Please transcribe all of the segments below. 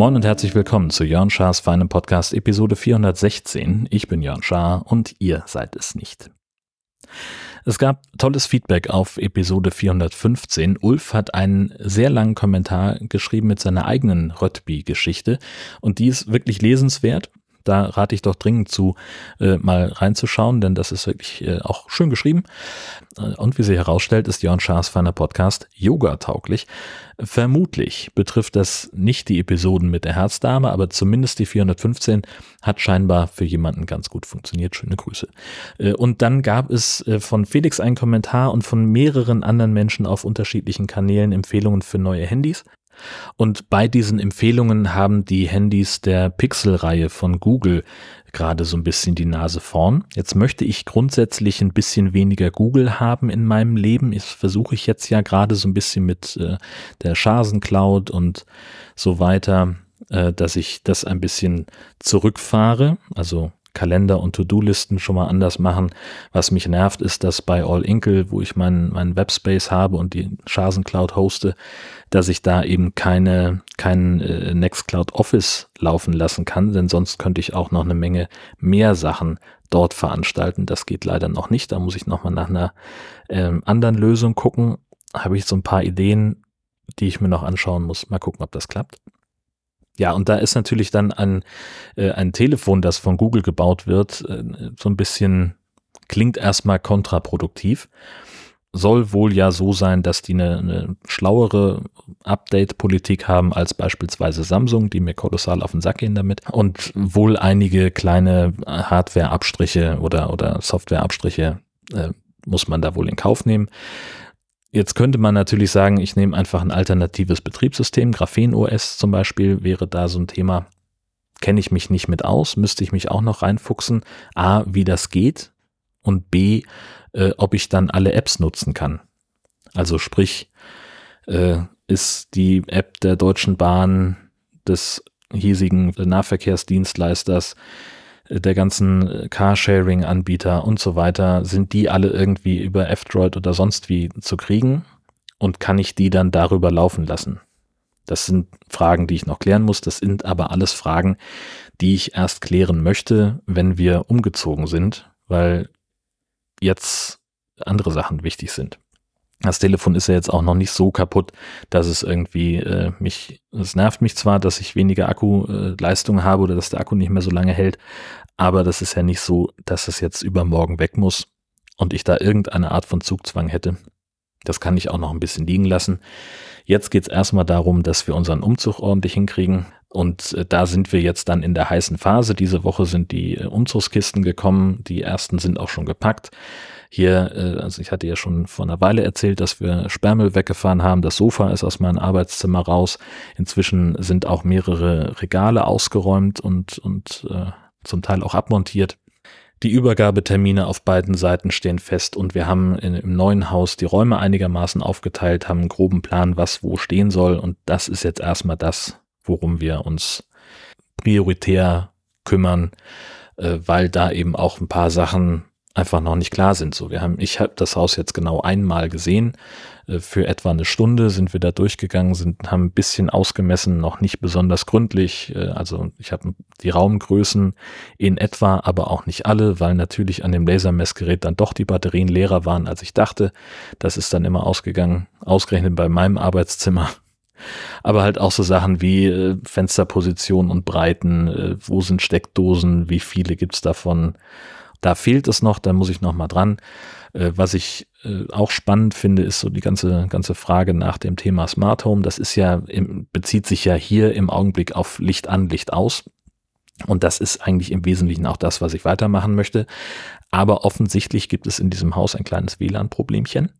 Moin und herzlich willkommen zu Jörn Schars feinem Podcast Episode 416. Ich bin Jörn Schaar und ihr seid es nicht. Es gab tolles Feedback auf Episode 415. Ulf hat einen sehr langen Kommentar geschrieben mit seiner eigenen Röttby-Geschichte und die ist wirklich lesenswert. Da rate ich doch dringend zu, äh, mal reinzuschauen, denn das ist wirklich äh, auch schön geschrieben. Äh, und wie sich herausstellt, ist Jörn Schaas feiner Podcast Yoga-tauglich. Vermutlich betrifft das nicht die Episoden mit der Herzdame, aber zumindest die 415 hat scheinbar für jemanden ganz gut funktioniert. Schöne Grüße. Äh, und dann gab es äh, von Felix einen Kommentar und von mehreren anderen Menschen auf unterschiedlichen Kanälen Empfehlungen für neue Handys. Und bei diesen Empfehlungen haben die Handys der Pixel-Reihe von Google gerade so ein bisschen die Nase vorn. Jetzt möchte ich grundsätzlich ein bisschen weniger Google haben in meinem Leben. Das versuche ich jetzt ja gerade so ein bisschen mit äh, der Schasen Cloud und so weiter, äh, dass ich das ein bisschen zurückfahre. Also Kalender und To-Do-Listen schon mal anders machen. Was mich nervt, ist, dass bei All Inkle, wo ich meinen meinen Webspace habe und die Chasen Cloud hoste, dass ich da eben keine kein äh, Nextcloud Office laufen lassen kann, denn sonst könnte ich auch noch eine Menge mehr Sachen dort veranstalten. Das geht leider noch nicht. Da muss ich noch mal nach einer ähm, anderen Lösung gucken. Habe ich so ein paar Ideen, die ich mir noch anschauen muss. Mal gucken, ob das klappt. Ja, und da ist natürlich dann ein, äh, ein Telefon, das von Google gebaut wird, äh, so ein bisschen, klingt erstmal kontraproduktiv. Soll wohl ja so sein, dass die eine, eine schlauere Update-Politik haben als beispielsweise Samsung, die mir kolossal auf den Sack gehen damit. Und wohl einige kleine Hardware-Abstriche oder, oder Software-Abstriche äh, muss man da wohl in Kauf nehmen. Jetzt könnte man natürlich sagen, ich nehme einfach ein alternatives Betriebssystem. Graphen OS zum Beispiel wäre da so ein Thema. Kenne ich mich nicht mit aus, müsste ich mich auch noch reinfuchsen. A, wie das geht und B, äh, ob ich dann alle Apps nutzen kann. Also sprich, äh, ist die App der Deutschen Bahn des hiesigen Nahverkehrsdienstleisters der ganzen äh, Carsharing-Anbieter und so weiter, sind die alle irgendwie über F-Droid oder sonst wie zu kriegen? Und kann ich die dann darüber laufen lassen? Das sind Fragen, die ich noch klären muss. Das sind aber alles Fragen, die ich erst klären möchte, wenn wir umgezogen sind, weil jetzt andere Sachen wichtig sind. Das Telefon ist ja jetzt auch noch nicht so kaputt, dass es irgendwie äh, mich, es nervt mich zwar, dass ich weniger Akkuleistung äh, habe oder dass der Akku nicht mehr so lange hält, aber das ist ja nicht so, dass es jetzt übermorgen weg muss und ich da irgendeine Art von Zugzwang hätte. Das kann ich auch noch ein bisschen liegen lassen. Jetzt geht es erstmal darum, dass wir unseren Umzug ordentlich hinkriegen. Und äh, da sind wir jetzt dann in der heißen Phase. Diese Woche sind die äh, Umzugskisten gekommen. Die ersten sind auch schon gepackt. Hier, äh, also ich hatte ja schon vor einer Weile erzählt, dass wir Sperrmüll weggefahren haben. Das Sofa ist aus meinem Arbeitszimmer raus. Inzwischen sind auch mehrere Regale ausgeräumt und, und äh, zum Teil auch abmontiert. Die Übergabetermine auf beiden Seiten stehen fest und wir haben in, im neuen Haus die Räume einigermaßen aufgeteilt, haben einen groben Plan, was wo stehen soll und das ist jetzt erstmal das, worum wir uns prioritär kümmern, äh, weil da eben auch ein paar Sachen einfach noch nicht klar sind. So, wir haben, ich habe das Haus jetzt genau einmal gesehen. Äh, für etwa eine Stunde sind wir da durchgegangen, sind, haben ein bisschen ausgemessen, noch nicht besonders gründlich. Äh, also ich habe die Raumgrößen in etwa, aber auch nicht alle, weil natürlich an dem Lasermessgerät dann doch die Batterien leerer waren, als ich dachte. Das ist dann immer ausgegangen, ausgerechnet bei meinem Arbeitszimmer. Aber halt auch so Sachen wie äh, Fensterposition und Breiten, wo sind Steckdosen, wie viele gibt's davon da fehlt es noch, da muss ich noch mal dran. Äh, was ich äh, auch spannend finde, ist so die ganze, ganze Frage nach dem Thema Smart Home. Das ist ja, im, bezieht sich ja hier im Augenblick auf Licht an, Licht aus. Und das ist eigentlich im Wesentlichen auch das, was ich weitermachen möchte. Aber offensichtlich gibt es in diesem Haus ein kleines WLAN-Problemchen.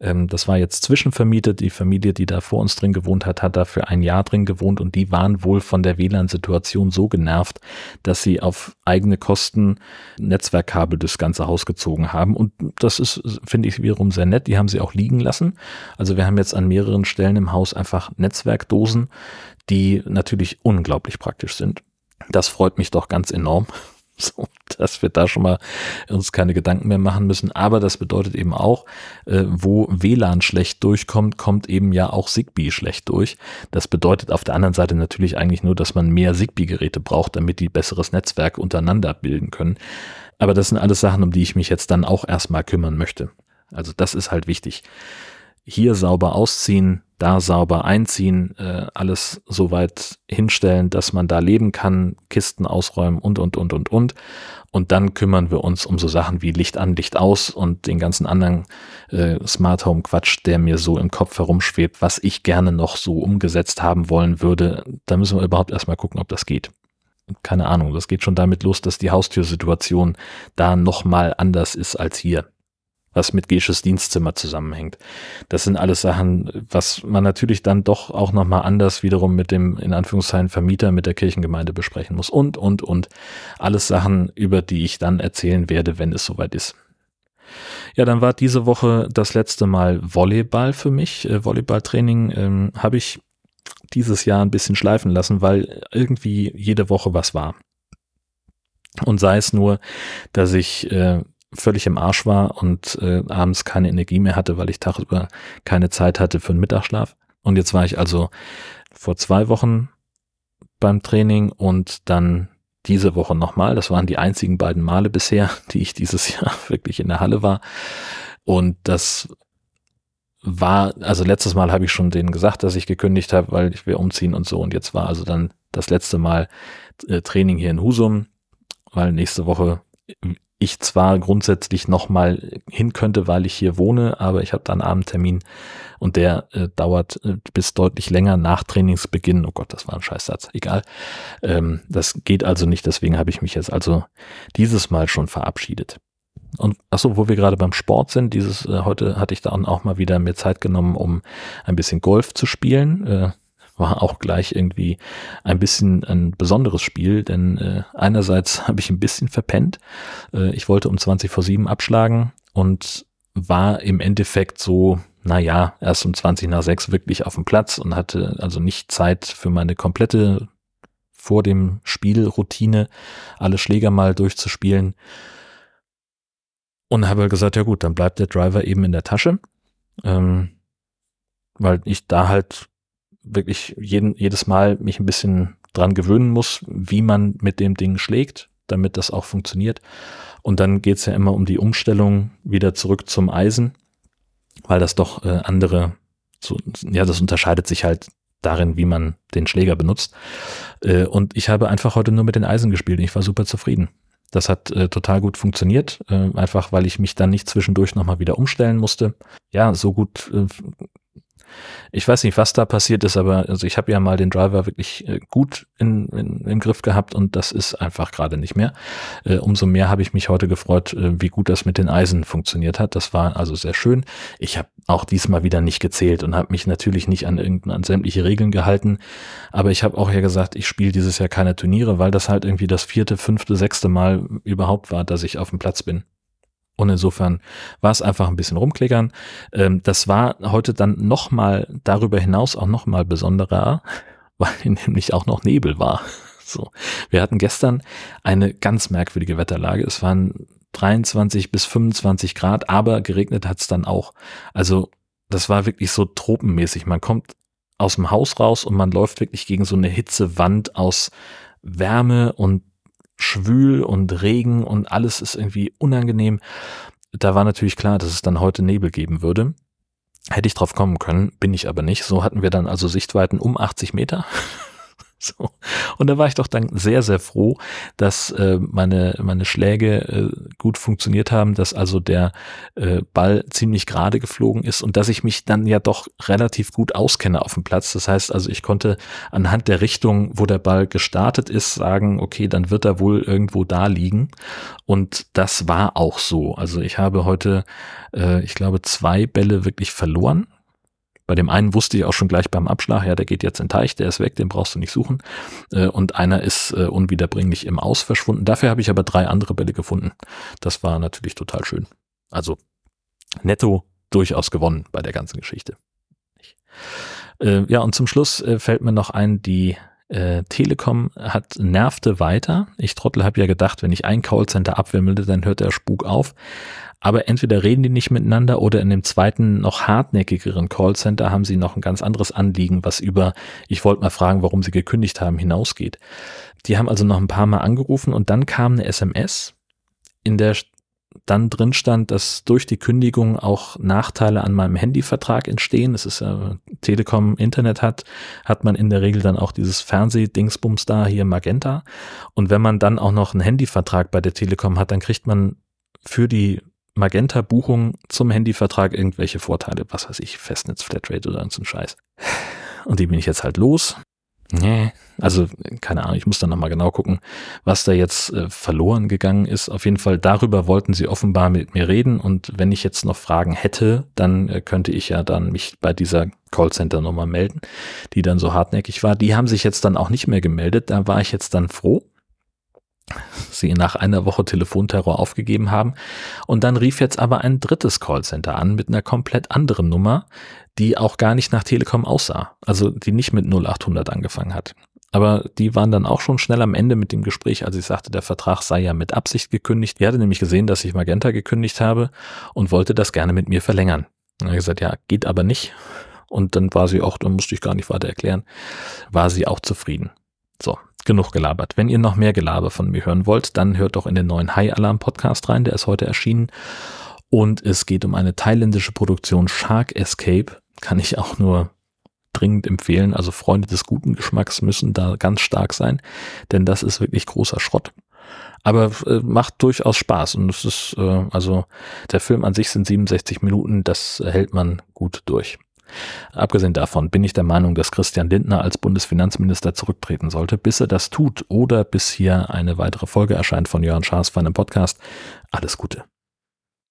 Ähm, das war jetzt zwischenvermietet. Die Familie, die da vor uns drin gewohnt hat, hat da für ein Jahr drin gewohnt und die waren wohl von der WLAN-Situation so genervt, dass sie auf eigene Kosten Netzwerkkabel durchs ganze Haus gezogen haben. Und das ist, finde ich, wiederum sehr nett. Die haben sie auch liegen lassen. Also wir haben jetzt an mehreren Stellen im Haus einfach Netzwerkdosen, die natürlich unglaublich praktisch sind. Das freut mich doch ganz enorm so, dass wir da schon mal uns keine Gedanken mehr machen müssen. Aber das bedeutet eben auch, äh, wo WLAN schlecht durchkommt, kommt eben ja auch Zigbee schlecht durch. Das bedeutet auf der anderen Seite natürlich eigentlich nur, dass man mehr Zigbee-Geräte braucht, damit die besseres Netzwerk untereinander bilden können. Aber das sind alles Sachen, um die ich mich jetzt dann auch erstmal kümmern möchte. Also das ist halt wichtig. Hier sauber ausziehen, da sauber einziehen, äh, alles so weit hinstellen, dass man da leben kann, Kisten ausräumen und, und, und, und, und. Und dann kümmern wir uns um so Sachen wie Licht an, Licht aus und den ganzen anderen äh, Smart Home Quatsch, der mir so im Kopf herumschwebt, was ich gerne noch so umgesetzt haben wollen würde. Da müssen wir überhaupt erstmal gucken, ob das geht. Keine Ahnung, das geht schon damit los, dass die Haustürsituation da nochmal anders ist als hier was mit Gesches Dienstzimmer zusammenhängt. Das sind alles Sachen, was man natürlich dann doch auch nochmal anders wiederum mit dem, in Anführungszeichen, Vermieter, mit der Kirchengemeinde besprechen muss. Und, und, und. Alles Sachen, über die ich dann erzählen werde, wenn es soweit ist. Ja, dann war diese Woche das letzte Mal Volleyball für mich. Äh, Volleyballtraining ähm, habe ich dieses Jahr ein bisschen schleifen lassen, weil irgendwie jede Woche was war. Und sei es nur, dass ich äh, völlig im Arsch war und äh, abends keine Energie mehr hatte, weil ich tagsüber keine Zeit hatte für einen Mittagsschlaf. Und jetzt war ich also vor zwei Wochen beim Training und dann diese Woche nochmal. Das waren die einzigen beiden Male bisher, die ich dieses Jahr wirklich in der Halle war. Und das war, also letztes Mal habe ich schon denen gesagt, dass ich gekündigt habe, weil ich will umziehen und so. Und jetzt war also dann das letzte Mal äh, Training hier in Husum, weil nächste Woche ich zwar grundsätzlich nochmal hin könnte, weil ich hier wohne, aber ich habe da einen Abendtermin und der äh, dauert äh, bis deutlich länger nach Trainingsbeginn. Oh Gott, das war ein Scheißsatz. Egal. Ähm, das geht also nicht, deswegen habe ich mich jetzt also dieses Mal schon verabschiedet. Und achso, wo wir gerade beim Sport sind, dieses äh, heute hatte ich da auch mal wieder mir Zeit genommen, um ein bisschen Golf zu spielen. Äh, war auch gleich irgendwie ein bisschen ein besonderes Spiel, denn äh, einerseits habe ich ein bisschen verpennt. Äh, ich wollte um 20 vor 7 abschlagen und war im Endeffekt so, naja, erst um 20 nach 6 wirklich auf dem Platz und hatte also nicht Zeit für meine komplette vor dem Spiel Routine, alle Schläger mal durchzuspielen. Und habe halt gesagt, ja gut, dann bleibt der Driver eben in der Tasche. Ähm, weil ich da halt wirklich jeden, jedes Mal mich ein bisschen dran gewöhnen muss, wie man mit dem Ding schlägt, damit das auch funktioniert. Und dann geht's ja immer um die Umstellung wieder zurück zum Eisen, weil das doch äh, andere, so, ja, das unterscheidet sich halt darin, wie man den Schläger benutzt. Äh, und ich habe einfach heute nur mit den Eisen gespielt und ich war super zufrieden. Das hat äh, total gut funktioniert, äh, einfach weil ich mich dann nicht zwischendurch nochmal wieder umstellen musste. Ja, so gut äh, ich weiß nicht, was da passiert ist, aber also ich habe ja mal den Driver wirklich äh, gut in, in, im Griff gehabt und das ist einfach gerade nicht mehr. Äh, umso mehr habe ich mich heute gefreut, äh, wie gut das mit den Eisen funktioniert hat. Das war also sehr schön. Ich habe auch diesmal wieder nicht gezählt und habe mich natürlich nicht an irgendeine sämtliche Regeln gehalten. Aber ich habe auch ja gesagt, ich spiele dieses Jahr keine Turniere, weil das halt irgendwie das vierte, fünfte, sechste Mal überhaupt war, dass ich auf dem Platz bin. Und insofern war es einfach ein bisschen rumklickern. Ähm, das war heute dann nochmal darüber hinaus auch nochmal besonderer, weil nämlich auch noch Nebel war. So. Wir hatten gestern eine ganz merkwürdige Wetterlage. Es waren 23 bis 25 Grad, aber geregnet hat es dann auch. Also das war wirklich so tropenmäßig. Man kommt aus dem Haus raus und man läuft wirklich gegen so eine Hitzewand aus Wärme und schwül und Regen und alles ist irgendwie unangenehm. Da war natürlich klar, dass es dann heute Nebel geben würde. Hätte ich drauf kommen können, bin ich aber nicht. So hatten wir dann also Sichtweiten um 80 Meter. So. Und da war ich doch dann sehr, sehr froh, dass äh, meine, meine Schläge äh, gut funktioniert haben, dass also der äh, Ball ziemlich gerade geflogen ist und dass ich mich dann ja doch relativ gut auskenne auf dem Platz. Das heißt also, ich konnte anhand der Richtung, wo der Ball gestartet ist, sagen, okay, dann wird er wohl irgendwo da liegen. Und das war auch so. Also ich habe heute, äh, ich glaube, zwei Bälle wirklich verloren bei dem einen wusste ich auch schon gleich beim Abschlag, ja, der geht jetzt in den Teich, der ist weg, den brauchst du nicht suchen. Äh, und einer ist äh, unwiederbringlich im Aus verschwunden. Dafür habe ich aber drei andere Bälle gefunden. Das war natürlich total schön. Also netto durchaus gewonnen bei der ganzen Geschichte. Äh, ja, und zum Schluss fällt mir noch ein, die Äh, Telekom hat nervte weiter. Ich Trottel habe ja gedacht, wenn ich ein Callcenter abwimmelde, dann hört der Spuk auf. Aber entweder reden die nicht miteinander oder in dem zweiten, noch hartnäckigeren Callcenter haben sie noch ein ganz anderes Anliegen, was über, ich wollte mal fragen, warum sie gekündigt haben, hinausgeht. Die haben also noch ein paar Mal angerufen und dann kam eine SMS, in der dann drin stand, dass durch die Kündigung auch Nachteile an meinem Handyvertrag entstehen. Es ist ja, Telekom Internet hat, hat man in der Regel dann auch dieses Fernsehdingsbums da, hier Magenta. Und wenn man dann auch noch einen Handyvertrag bei der Telekom hat, dann kriegt man für die Magenta-Buchung zum Handyvertrag irgendwelche Vorteile, was weiß ich, Festnetz, Flatrate oder so ein Scheiß. Und die bin ich jetzt halt los. Nee, also keine Ahnung, ich muss dann nochmal genau gucken, was da jetzt äh, verloren gegangen ist. Auf jeden Fall darüber wollten sie offenbar mit mir reden und wenn ich jetzt noch Fragen hätte, dann äh, könnte ich ja dann mich bei dieser Callcenter-Nummer melden, die dann so hartnäckig war. Die haben sich jetzt dann auch nicht mehr gemeldet, da war ich jetzt dann froh sie nach einer Woche Telefonterror aufgegeben haben. Und dann rief jetzt aber ein drittes Callcenter an mit einer komplett anderen Nummer, die auch gar nicht nach Telekom aussah. Also die nicht mit 0800 angefangen hat. Aber die waren dann auch schon schnell am Ende mit dem Gespräch, als ich sagte, der Vertrag sei ja mit Absicht gekündigt. Die hatte nämlich gesehen, dass ich Magenta gekündigt habe und wollte das gerne mit mir verlängern. Und er gesagt, ja, geht aber nicht. Und dann war sie auch, dann musste ich gar nicht weiter erklären, war sie auch zufrieden. So, genug gelabert. Wenn ihr noch mehr Gelaber von mir hören wollt, dann hört doch in den neuen High Alarm Podcast rein, der ist heute erschienen. Und es geht um eine thailändische Produktion Shark Escape. Kann ich auch nur dringend empfehlen. Also Freunde des guten Geschmacks müssen da ganz stark sein, denn das ist wirklich großer Schrott. Aber äh, macht durchaus Spaß und es ist, äh, also der Film an sich sind 67 Minuten, das hält man gut durch. Abgesehen davon bin ich der Meinung, dass Christian Lindner als Bundesfinanzminister zurücktreten sollte. Bis er das tut oder bis hier eine weitere Folge erscheint von Jörn Schaas für einen Podcast. Alles Gute.